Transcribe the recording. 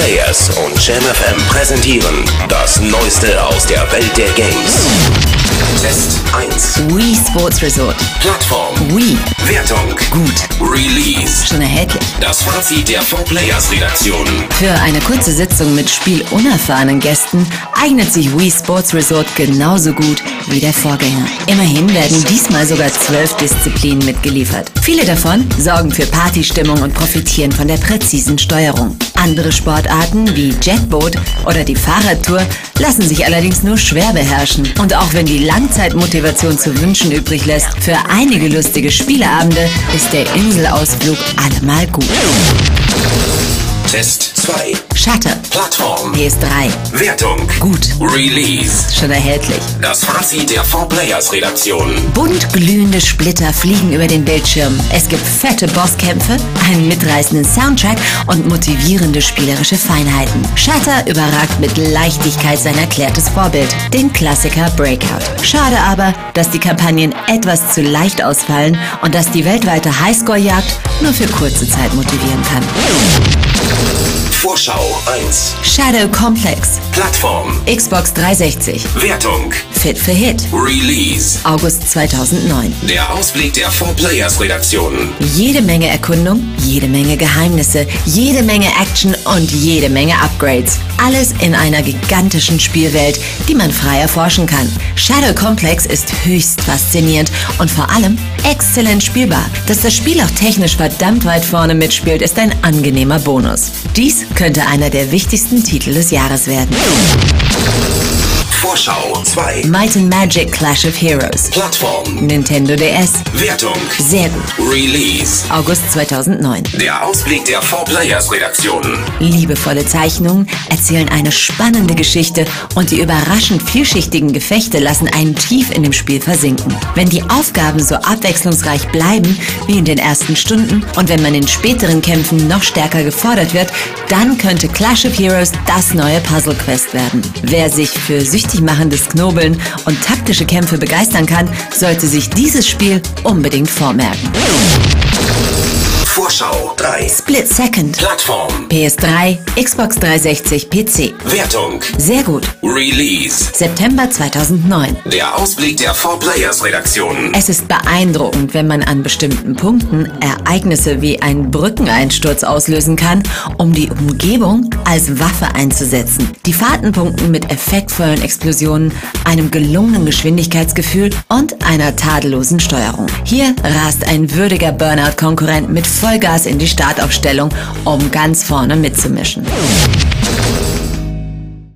4Players und JamFM präsentieren das Neueste aus der Welt der Games. Test 1. Wii Sports Resort. Plattform. Wii. Wertung. Gut. Release. Schon erhältlich. Das Fazit der 4Players Redaktion. Für eine kurze Sitzung mit spielunerfahrenen Gästen eignet sich Wii Sports Resort genauso gut wie der Vorgänger. Immerhin werden diesmal sogar zwölf Disziplinen mitgeliefert. Viele davon sorgen für Partystimmung und profitieren von der präzisen Steuerung. Andere Sportarten wie Jetboot oder die Fahrradtour lassen sich allerdings nur schwer beherrschen. Und auch wenn die Langzeitmotivation zu wünschen übrig lässt, für einige lustige Spieleabende ist der Inselausflug allemal gut. Test 2. Shutter. Plattform. PS3. Wertung. Gut. Release. Schon erhältlich. Das Fazit der 4Players Redaktion. Bunt glühende Splitter fliegen über den Bildschirm. Es gibt fette Bosskämpfe, einen mitreißenden Soundtrack und motivierende spielerische Feinheiten. Shutter überragt mit Leichtigkeit sein erklärtes Vorbild, den Klassiker Breakout. Schade aber, dass die Kampagnen etwas zu leicht ausfallen und dass die weltweite Highscore-Jagd nur für kurze Zeit motivieren kann. Vorschau 1. Shadow Complex, Plattform. Xbox 360, Wertung. Fit for Hit, Release. August 2009. Der Ausblick der 4Players Redaktion. Jede Menge Erkundung, jede Menge Geheimnisse, jede Menge Action und jede Menge Upgrades. Alles in einer gigantischen Spielwelt, die man frei erforschen kann. Shadow Complex ist höchst faszinierend und vor allem exzellent spielbar. Dass das Spiel auch technisch verdammt weit vorne mitspielt, ist ein angenehmer Bonus. Dies könnte einer der wichtigsten Titel des Jahres werden. Vorschau 2. Might and Magic Clash of Heroes. Plattform. Nintendo DS. Wertung. Sehr gut. Release. August 2009. Der Ausblick der 4Players Redaktion. Liebevolle Zeichnungen erzählen eine spannende Geschichte und die überraschend vielschichtigen Gefechte lassen einen tief in dem Spiel versinken. Wenn die Aufgaben so abwechslungsreich bleiben wie in den ersten Stunden und wenn man in späteren Kämpfen noch stärker gefordert wird, dann könnte Clash of Heroes das neue Puzzle Quest werden. Wer sich für süchtig machendes Knobeln und taktische Kämpfe begeistern kann, sollte sich dieses Spiel unbedingt vormerken. Vorschau 3. Split Second. Plattform. PS3, Xbox 360, PC. Wertung. Sehr gut. Release. September 2009. Der Ausblick der 4Players Redaktion. Es ist beeindruckend, wenn man an bestimmten Punkten Ereignisse wie einen Brückeneinsturz auslösen kann, um die Umgebung als Waffe einzusetzen. Die Fahrten punkten mit effektvollen Explosionen, einem gelungenen Geschwindigkeitsgefühl und einer tadellosen Steuerung. Hier rast ein würdiger Burnout-Konkurrent mit Vollgas in die Startaufstellung, um ganz vorne mitzumischen.